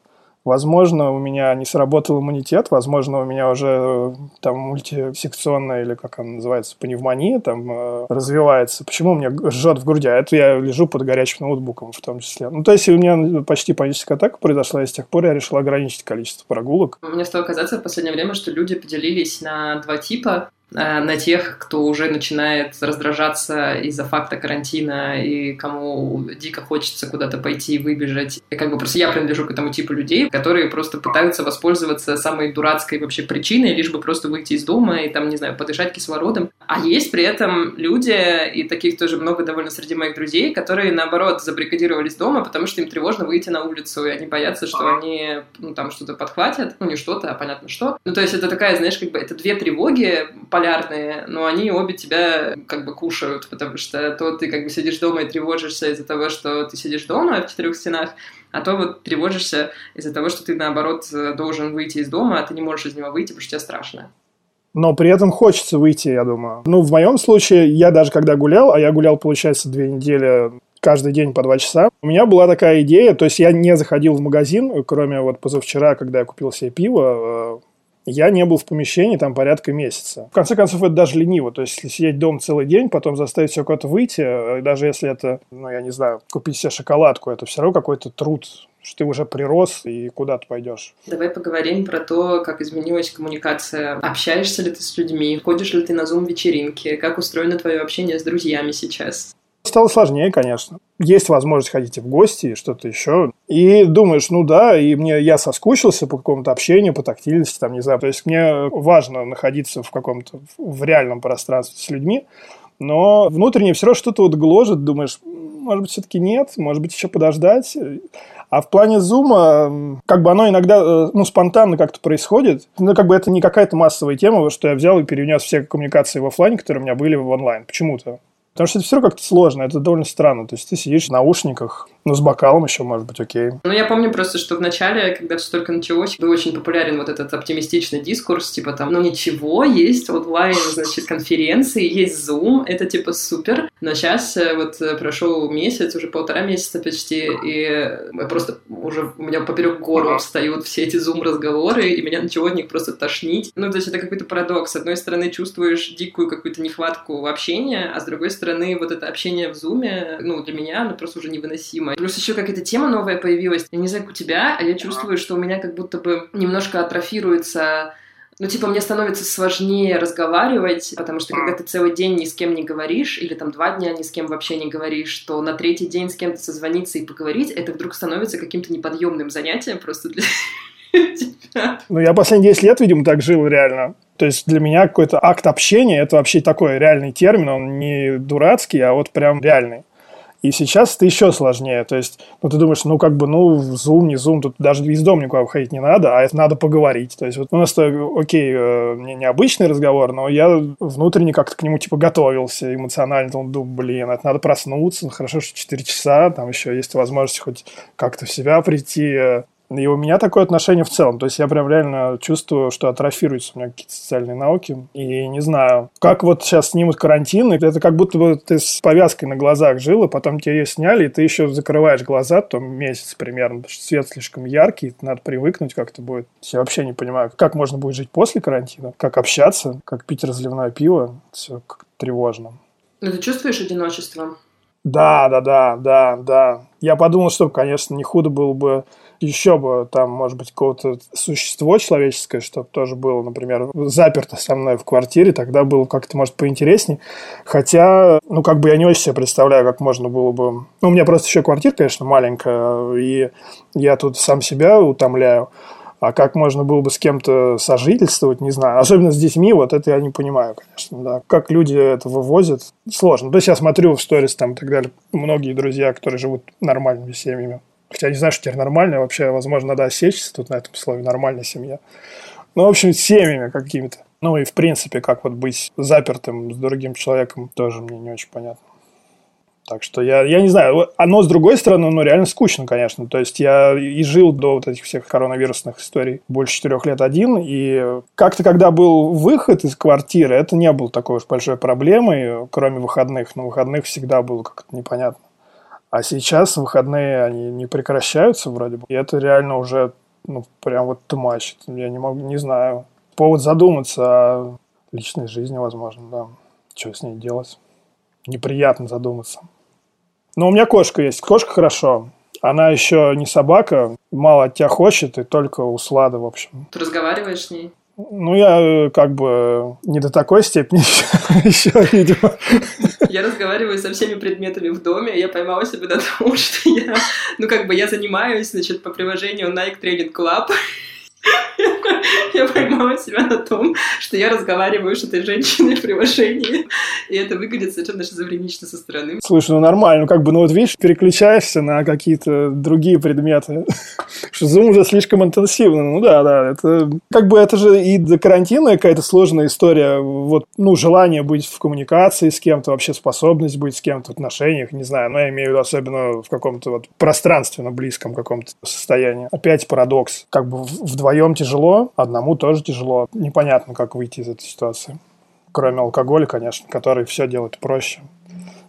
Возможно, у меня не сработал иммунитет, возможно, у меня уже э, там мультисекционная или как она называется, пневмония там э, развивается. Почему у меня жжет в груди? А это я лежу под горячим ноутбуком в том числе. Ну, то есть у меня почти паническая атака произошла, и с тех пор я решил ограничить количество прогулок. Мне стало казаться в последнее время, что люди поделились на два типа. Э, на тех, кто уже начинает раздражаться из-за факта карантина и кому дико хочется куда-то пойти, выбежать. И как бы просто я принадлежу к этому типу людей, которые просто пытаются воспользоваться самой дурацкой вообще причиной, лишь бы просто выйти из дома и там, не знаю, подышать кислородом. А есть при этом люди, и таких тоже много довольно среди моих друзей, которые, наоборот, забрикадировались дома, потому что им тревожно выйти на улицу, и они боятся, что они, ну, там что-то подхватят, ну, не что-то, а понятно что. Ну, то есть это такая, знаешь, как бы, это две тревоги, полярные, но они обе тебя как бы кушают, потому что то ты как бы сидишь дома и тревожишься из-за того, что ты сидишь дома в четырех стенах, а то вот тревожишься из-за того, что ты, наоборот, должен выйти из дома, а ты не можешь из него выйти, потому что тебе страшно. Но при этом хочется выйти, я думаю. Ну, в моем случае, я даже когда гулял, а я гулял, получается, две недели каждый день по два часа. У меня была такая идея, то есть я не заходил в магазин, кроме вот позавчера, когда я купил себе пиво, э, я не был в помещении там порядка месяца. В конце концов, это даже лениво. То есть, если сидеть дома целый день, потом заставить все куда-то выйти, э, даже если это, ну, я не знаю, купить себе шоколадку, это все равно какой-то труд что ты уже прирос и куда ты пойдешь. Давай поговорим про то, как изменилась коммуникация. Общаешься ли ты с людьми? Ходишь ли ты на зум-вечеринки? Как устроено твое общение с друзьями сейчас? Стало сложнее, конечно. Есть возможность ходить в гости и что-то еще. И думаешь, ну да, и мне я соскучился по какому-то общению, по тактильности, там, не знаю. То есть мне важно находиться в каком-то, в реальном пространстве с людьми, но внутренне все равно что-то вот гложет, думаешь, может быть, все-таки нет, может быть, еще подождать. А в плане зума, как бы оно иногда, э, ну, спонтанно как-то происходит. Ну, как бы это не какая-то массовая тема, что я взял и перенес все коммуникации в офлайн, которые у меня были в онлайн. Почему-то. Потому что это все равно как-то сложно, это довольно странно. То есть ты сидишь в наушниках, ну, с бокалом еще, может быть, окей. Ну, я помню просто, что в начале, когда все только началось, был очень популярен вот этот оптимистичный дискурс, типа там, ну, ничего, есть онлайн, значит, конференции, есть Zoom, это типа супер. Но сейчас э, вот э, прошел месяц, уже полтора месяца почти, и просто уже у меня поперек горла встают все эти Zoom-разговоры, и меня начало от них просто тошнить. Ну, то есть это какой-то парадокс. С одной стороны, чувствуешь дикую какую-то нехватку общения, а с другой стороны, вот это общение в Zoom, ну, для меня оно просто уже невыносимо тема. Плюс еще какая-то тема новая появилась. Я не знаю, как у тебя, а я чувствую, что у меня как будто бы немножко атрофируется ну, типа, мне становится сложнее разговаривать, потому что когда ты целый день ни с кем не говоришь, или там два дня ни с кем вообще не говоришь, то на третий день с кем-то созвониться и поговорить, это вдруг становится каким-то неподъемным занятием просто для тебя. Ну, я последние 10 лет, видимо, так жил реально. То есть для меня какой-то акт общения – это вообще такой реальный термин, он не дурацкий, а вот прям реальный. И сейчас это еще сложнее. То есть, ну, ты думаешь, ну, как бы, ну, Zoom, не Zoom, тут даже из дома никуда выходить не надо, а это надо поговорить. То есть, вот у нас, окей, э, не, необычный разговор, но я внутренне как-то к нему, типа, готовился эмоционально. Думал, блин, это надо проснуться, ну, хорошо, что 4 часа, там еще есть возможность хоть как-то в себя прийти, и у меня такое отношение в целом. То есть я прям реально чувствую, что атрофируются у меня какие-то социальные науки. И не знаю, как вот сейчас снимут карантин, это как будто бы ты с повязкой на глазах жил, и потом тебе ее сняли, и ты еще закрываешь глаза, там месяц примерно, потому что свет слишком яркий, надо привыкнуть как-то будет. Я вообще не понимаю, как можно будет жить после карантина, как общаться, как пить разливное пиво. Все как тревожно. Но ты чувствуешь одиночество? Да, да, да, да, да. Я подумал, что, конечно, не худо было бы еще бы там, может быть, какое-то существо человеческое, чтобы тоже было, например, заперто со мной в квартире, тогда было как-то, может, поинтереснее. Хотя, ну, как бы я не очень себе представляю, как можно было бы... Ну, у меня просто еще квартира, конечно, маленькая, и я тут сам себя утомляю. А как можно было бы с кем-то сожительствовать, не знаю. Особенно с детьми, вот это я не понимаю, конечно, да. Как люди это вывозят, сложно. То есть я смотрю в сторис там и так далее, многие друзья, которые живут нормальными семьями, Хотя не знаю, что теперь нормально. Вообще, возможно, надо осечься тут на этом слове «нормальная семья». Ну, в общем, семьями какими-то. Ну, и, в принципе, как вот быть запертым с другим человеком, тоже мне не очень понятно. Так что я, я не знаю, оно с другой стороны, ну, реально скучно, конечно. То есть я и жил до вот этих всех коронавирусных историй больше четырех лет один, и как-то, когда был выход из квартиры, это не было такой уж большой проблемой, кроме выходных. На выходных всегда было как-то непонятно. А сейчас выходные, они не прекращаются вроде бы. И это реально уже, ну, прям вот тумачит. Я не могу, не знаю. Повод задуматься о личной жизни, возможно, да. Что с ней делать? Неприятно задуматься. Но у меня кошка есть. Кошка хорошо. Она еще не собака, мало от тебя хочет, и только услада, в общем. Ты разговариваешь с ней? Ну, я э, как бы не до такой степени еще, видимо. Я разговариваю со всеми предметами в доме, я поймала себя на том, что я, ну, как бы я занимаюсь, значит, по приложению Nike Training Club. я поймала себя на том, что я разговариваю с этой женщиной в приложении, и это выглядит совершенно шизофренично со стороны. Слушай, ну нормально, ну как бы, ну вот видишь, переключаешься на какие-то другие предметы, что Zoom уже слишком интенсивно, ну да, да, это как бы это же и до карантина какая-то сложная история, вот, ну, желание быть в коммуникации с кем-то, вообще способность быть с кем-то в отношениях, не знаю, но я имею в виду особенно в каком-то вот пространственно близком каком-то состоянии. Опять парадокс, как бы вдвоем тяжело, одному тоже тяжело, непонятно, как выйти из этой ситуации. Кроме алкоголя, конечно, который все делает проще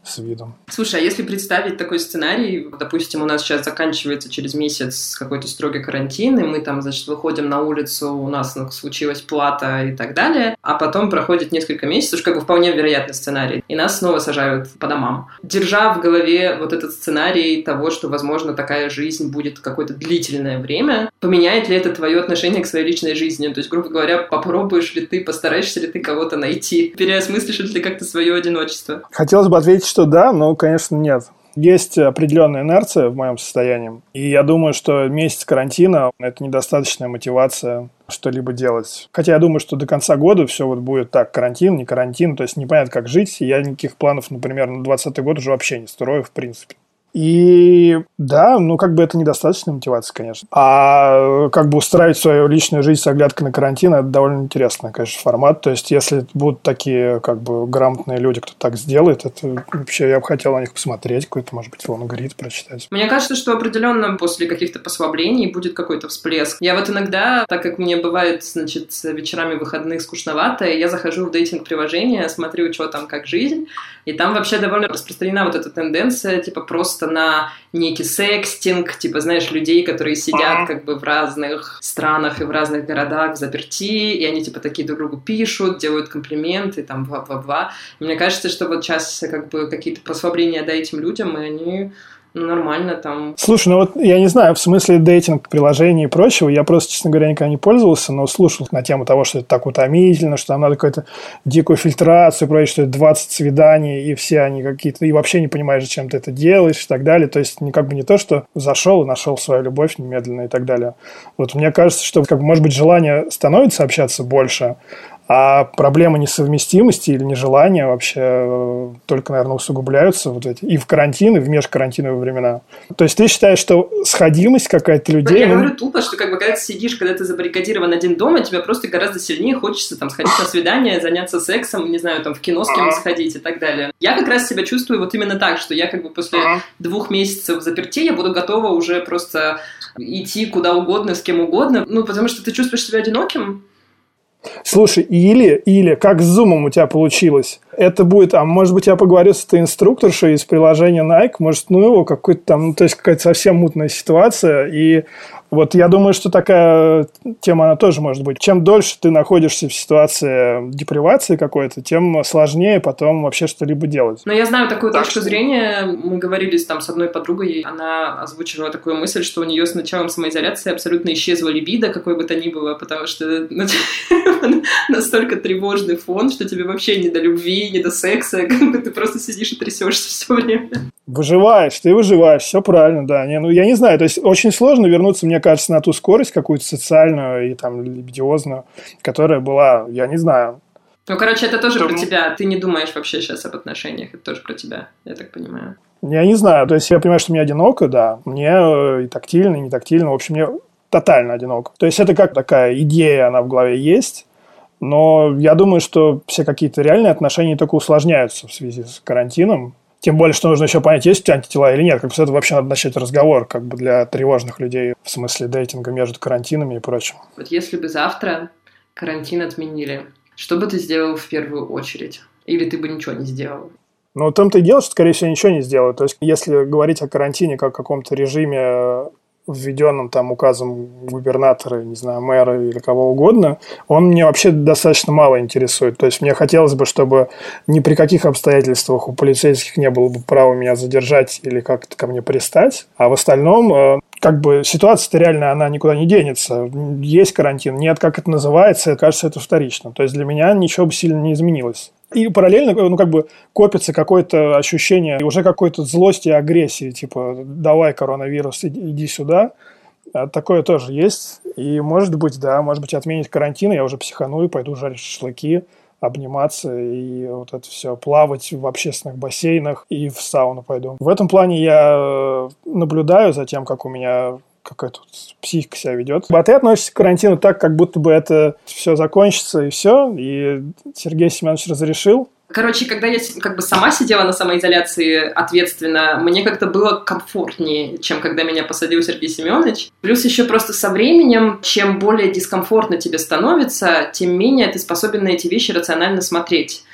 с видом. Слушай, а если представить такой сценарий, допустим, у нас сейчас заканчивается через месяц какой-то строгий карантин, и мы там, значит, выходим на улицу, у нас ну, случилась плата и так далее, а потом проходит несколько месяцев, как бы вполне вероятный сценарий, и нас снова сажают по домам. Держа в голове вот этот сценарий того, что, возможно, такая жизнь будет какое-то длительное время, поменяет ли это твое отношение к своей личной жизни? То есть, грубо говоря, попробуешь ли ты, постараешься ли ты кого-то найти? Переосмыслишь ли ты как-то свое одиночество? Хотелось бы ответить, что да, но, конечно, нет. Есть определенная инерция в моем состоянии. И я думаю, что месяц карантина – это недостаточная мотивация что-либо делать. Хотя я думаю, что до конца года все вот будет так, карантин, не карантин, то есть непонятно, как жить. Я никаких планов, например, на 2020 год уже вообще не строю, в принципе. И да, ну как бы это недостаточная мотивация, конечно. А как бы устраивать свою личную жизнь с оглядкой на карантин, это довольно интересный, конечно, формат. То есть, если будут такие как бы грамотные люди, кто так сделает, это вообще я бы хотел на них посмотреть, какой-то, может быть, лонгрид прочитать. Мне кажется, что определенно после каких-то послаблений будет какой-то всплеск. Я вот иногда, так как мне бывает, значит, вечерами выходных скучновато, я захожу в дейтинг-приложение, смотрю, что там, как жизнь, и там вообще довольно распространена вот эта тенденция, типа, просто просто на некий секстинг, типа, знаешь, людей, которые сидят как бы в разных странах и в разных городах в заперти, и они типа такие друг другу пишут, делают комплименты, там, ва-ва-ва. Мне кажется, что вот сейчас как бы какие-то послабления да, этим людям, и они ну, нормально там. Слушай, ну вот я не знаю, в смысле дейтинг, приложений и прочего, я просто, честно говоря, никогда не пользовался, но слушал на тему того, что это так утомительно, что там надо какую-то дикую фильтрацию, прочее, что это 20 свиданий, и все они какие-то, и вообще не понимаешь, зачем ты это делаешь и так далее. То есть, не как бы не то, что зашел и нашел свою любовь немедленно и так далее. Вот мне кажется, что, как бы, может быть, желание становится общаться больше, а проблемы несовместимости или нежелания вообще э, только, наверное, усугубляются вот эти и в карантин, и в межкарантиновые времена. То есть ты считаешь, что сходимость какая-то людей... Я ну... говорю тупо, что как бы когда ты сидишь, когда ты забаррикадирован один дома, тебе просто гораздо сильнее хочется там сходить на свидание, заняться сексом, не знаю, там в кино с кем сходить и так далее. Я как раз себя чувствую вот именно так, что я как бы после двух месяцев заперти, я буду готова уже просто идти куда угодно, с кем угодно, ну, потому что ты чувствуешь себя одиноким, Слушай, или, или, как с зумом у тебя получилось? Это будет, а может быть, я поговорю с этой инструкторшей из приложения Nike, может, ну его какой-то там, ну, то есть какая-то совсем мутная ситуация, и вот я думаю, что такая тема, она тоже может быть. Чем дольше ты находишься в ситуации депривации какой-то, тем сложнее потом вообще что-либо делать. Но я знаю такую так точку что... зрения. Мы говорили там с одной подругой, она озвучила такую мысль, что у нее с началом самоизоляции абсолютно исчезла либидо, какой бы то ни было, потому что ну, настолько тревожный фон, что тебе вообще не до любви, не до секса, как бы ты просто сидишь и трясешься все время. Выживаешь, ты выживаешь, все правильно, да. Не, ну, я не знаю, то есть очень сложно вернуться, мне кажется, на ту скорость какую-то социальную и там лебедиозную, которая была, я не знаю. Ну, короче, это тоже Что... про тебя. Ты не думаешь вообще сейчас об отношениях, это тоже про тебя, я так понимаю. Я не знаю, то есть я понимаю, что мне одиноко, да. Мне э, и тактильно, и не тактильно, в общем, мне тотально одиноко. То есть это как такая идея, она в голове есть, но я думаю, что все какие-то реальные отношения только усложняются в связи с карантином, тем более, что нужно еще понять, есть у тебя антитела или нет. Как бы с этого вообще надо начать разговор, как бы для тревожных людей в смысле дейтинга между карантинами и прочим. Вот если бы завтра карантин отменили, что бы ты сделал в первую очередь? Или ты бы ничего не сделал? Ну, том-то и дело, что, скорее всего, ничего не сделаю. То есть, если говорить о карантине как о каком-то режиме введенным там указом губернатора, не знаю, мэра или кого угодно, он мне вообще достаточно мало интересует. То есть мне хотелось бы, чтобы ни при каких обстоятельствах у полицейских не было бы права меня задержать или как-то ко мне пристать. А в остальном, э, как бы ситуация-то реально, она никуда не денется. Есть карантин, нет, как это называется, кажется, это вторично. То есть для меня ничего бы сильно не изменилось. И параллельно, ну, как бы копится какое-то ощущение уже какой-то злости и агрессии, типа, давай, коронавирус, иди, сюда. А такое тоже есть. И, может быть, да, может быть, отменить карантин, я уже психаную, пойду жарить шашлыки, обниматься и вот это все, плавать в общественных бассейнах и в сауну пойду. В этом плане я э, наблюдаю за тем, как у меня какая тут психика себя ведет. А ты относишься к карантину так, как будто бы это все закончится и все, и Сергей Семенович разрешил, Короче, когда я как бы сама сидела на самоизоляции ответственно, мне как-то было комфортнее, чем когда меня посадил Сергей Семенович. Плюс еще просто со временем, чем более дискомфортно тебе становится, тем менее ты способен на эти вещи рационально смотреть.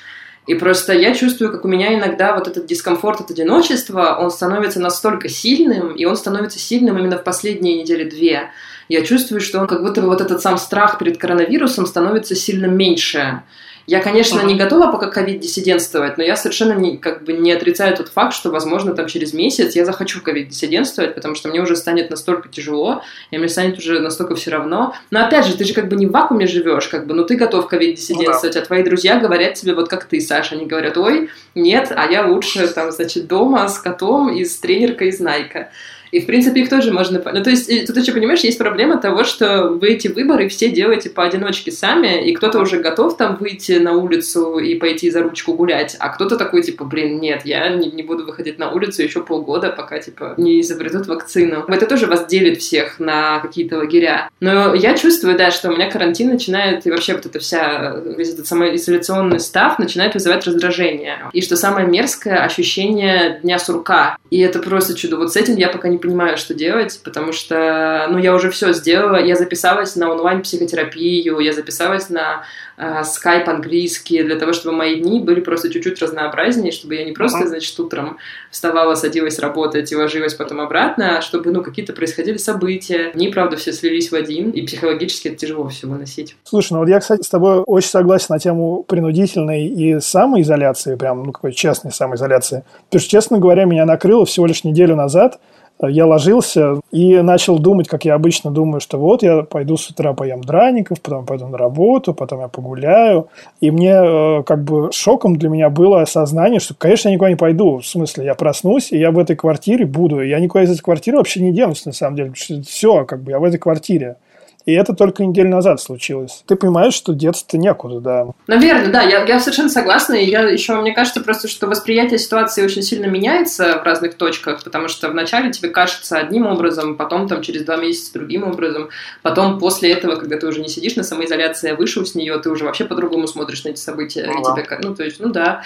И просто я чувствую, как у меня иногда вот этот дискомфорт от одиночества, он становится настолько сильным, и он становится сильным именно в последние недели-две. Я чувствую, что он как будто бы вот этот сам страх перед коронавирусом становится сильно меньше. Я, конечно, uh-huh. не готова пока ковид-диссидентствовать, но я совершенно не, как бы не отрицаю тот факт, что, возможно, там через месяц я захочу ковид-диссидентствовать, потому что мне уже станет настолько тяжело, и мне станет уже настолько все равно. Но опять же, ты же как бы не в вакууме живешь, как бы, ну ты готов ковид-диссидентствовать, ну, да. а твои друзья говорят тебе вот как ты, Саша, они говорят, ой, нет, а я лучше там, значит, дома с котом и с тренеркой из Найка. И, в принципе, их тоже можно... Ну, то есть, тут еще, понимаешь, есть проблема того, что вы эти выборы все делаете поодиночке сами, и кто-то уже готов там выйти на улицу и пойти за ручку гулять, а кто-то такой, типа, блин, нет, я не, не буду выходить на улицу еще полгода, пока, типа, не изобретут вакцину. Это тоже вас делит всех на какие-то лагеря. Но я чувствую, да, что у меня карантин начинает, и вообще вот эта вся, весь этот самоизоляционный став начинает вызывать раздражение. И что самое мерзкое, ощущение дня сурка. И это просто чудо. Вот с этим я пока не понимаю, что делать, потому что, ну, я уже все сделала. Я записалась на онлайн-психотерапию, я записалась на э, скайп английский, для того, чтобы мои дни были просто чуть-чуть разнообразнее, чтобы я не просто, значит, утром вставала, садилась работать и ложилась потом обратно, а чтобы, ну, какие-то происходили события. Дни, правда, все слились в один, и психологически это тяжело все выносить. Слушай, ну вот я, кстати, с тобой очень согласен на тему принудительной и самоизоляции, прям, ну, какой честной самоизоляции. Потому что, честно говоря, меня накрыло всего лишь неделю назад, я ложился и начал думать, как я обычно думаю, что вот я пойду с утра поем драников, потом пойду на работу, потом я погуляю. И мне э, как бы шоком для меня было осознание, что, конечно, я никуда не пойду. В смысле, я проснусь, и я в этой квартире буду. Я никуда из этой квартиры вообще не денусь, на самом деле. Все, как бы я в этой квартире. И это только неделю назад случилось. Ты понимаешь, что деться-то некуда, да. Наверное, да, я, я совершенно согласна. И я еще, мне кажется просто, что восприятие ситуации очень сильно меняется в разных точках, потому что вначале тебе кажется одним образом, потом там через два месяца другим образом, потом после этого, когда ты уже не сидишь на самоизоляции, а вышел с нее, ты уже вообще по-другому смотришь на эти события. Ну, и да. тебе, ну, то есть, ну да.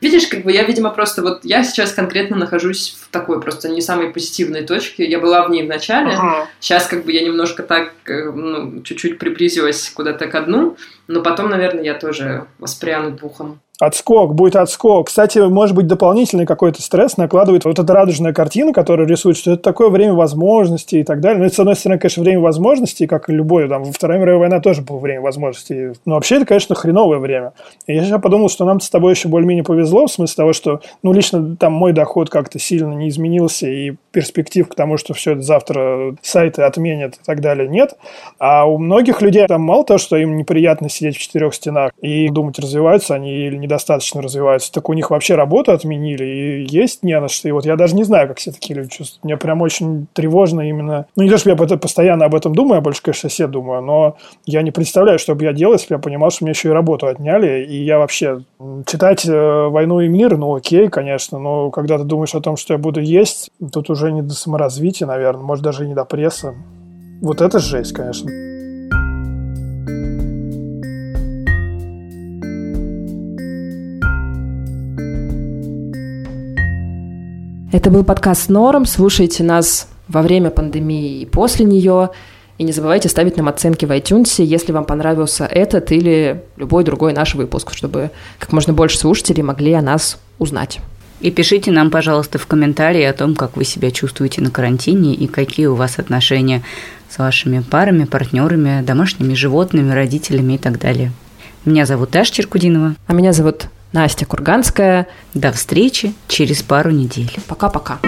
Видишь, как бы я, видимо, просто вот я сейчас конкретно нахожусь в такой просто не самой позитивной точке. Я была в ней в начале. Ага. Сейчас как бы я немножко так, э, ну, чуть-чуть приблизилась куда-то к дну, но потом, наверное, я тоже воспряну духом. Отскок, будет отскок. Кстати, может быть, дополнительный какой-то стресс накладывает вот эта радужная картина, которая рисует, что это такое время возможностей и так далее. Ну, это, с одной стороны, конечно, время возможностей, как и любое. Там, Вторая мировая война тоже было время возможностей. Но вообще это, конечно, хреновое время. И я сейчас подумал, что нам с тобой еще более-менее повезло, в смысле того, что, ну, лично там мой доход как-то сильно не изменился, и перспектив к тому, что все это завтра сайты отменят и так далее, нет. А у многих людей там мало того, что им неприятно сидеть в четырех стенах и думать, развиваются они или недостаточно развиваются, так у них вообще работу отменили, и есть не на что. И вот я даже не знаю, как все такие люди чувствуют. Мне прям очень тревожно именно... Ну, не то, что я постоянно об этом думаю, я больше, конечно, все думаю, но я не представляю, что бы я делал, если бы я понимал, что мне еще и работу отняли, и я вообще... Читать э, «Войну и мир», ну, окей, конечно, но когда ты думаешь о том, что я буду есть, тут уже не до саморазвития, наверное, может, даже и не до пресса. Вот это жесть, конечно. Это был подкаст «Норм». Слушайте нас во время пандемии и после нее. И не забывайте ставить нам оценки в iTunes, если вам понравился этот или любой другой наш выпуск, чтобы как можно больше слушателей могли о нас узнать. И пишите нам, пожалуйста, в комментарии о том, как вы себя чувствуете на карантине и какие у вас отношения с вашими парами, партнерами, домашними животными, родителями и так далее. Меня зовут Даша Черкудинова. А меня зовут Настя Курганская. До встречи через пару недель. Пока-пока.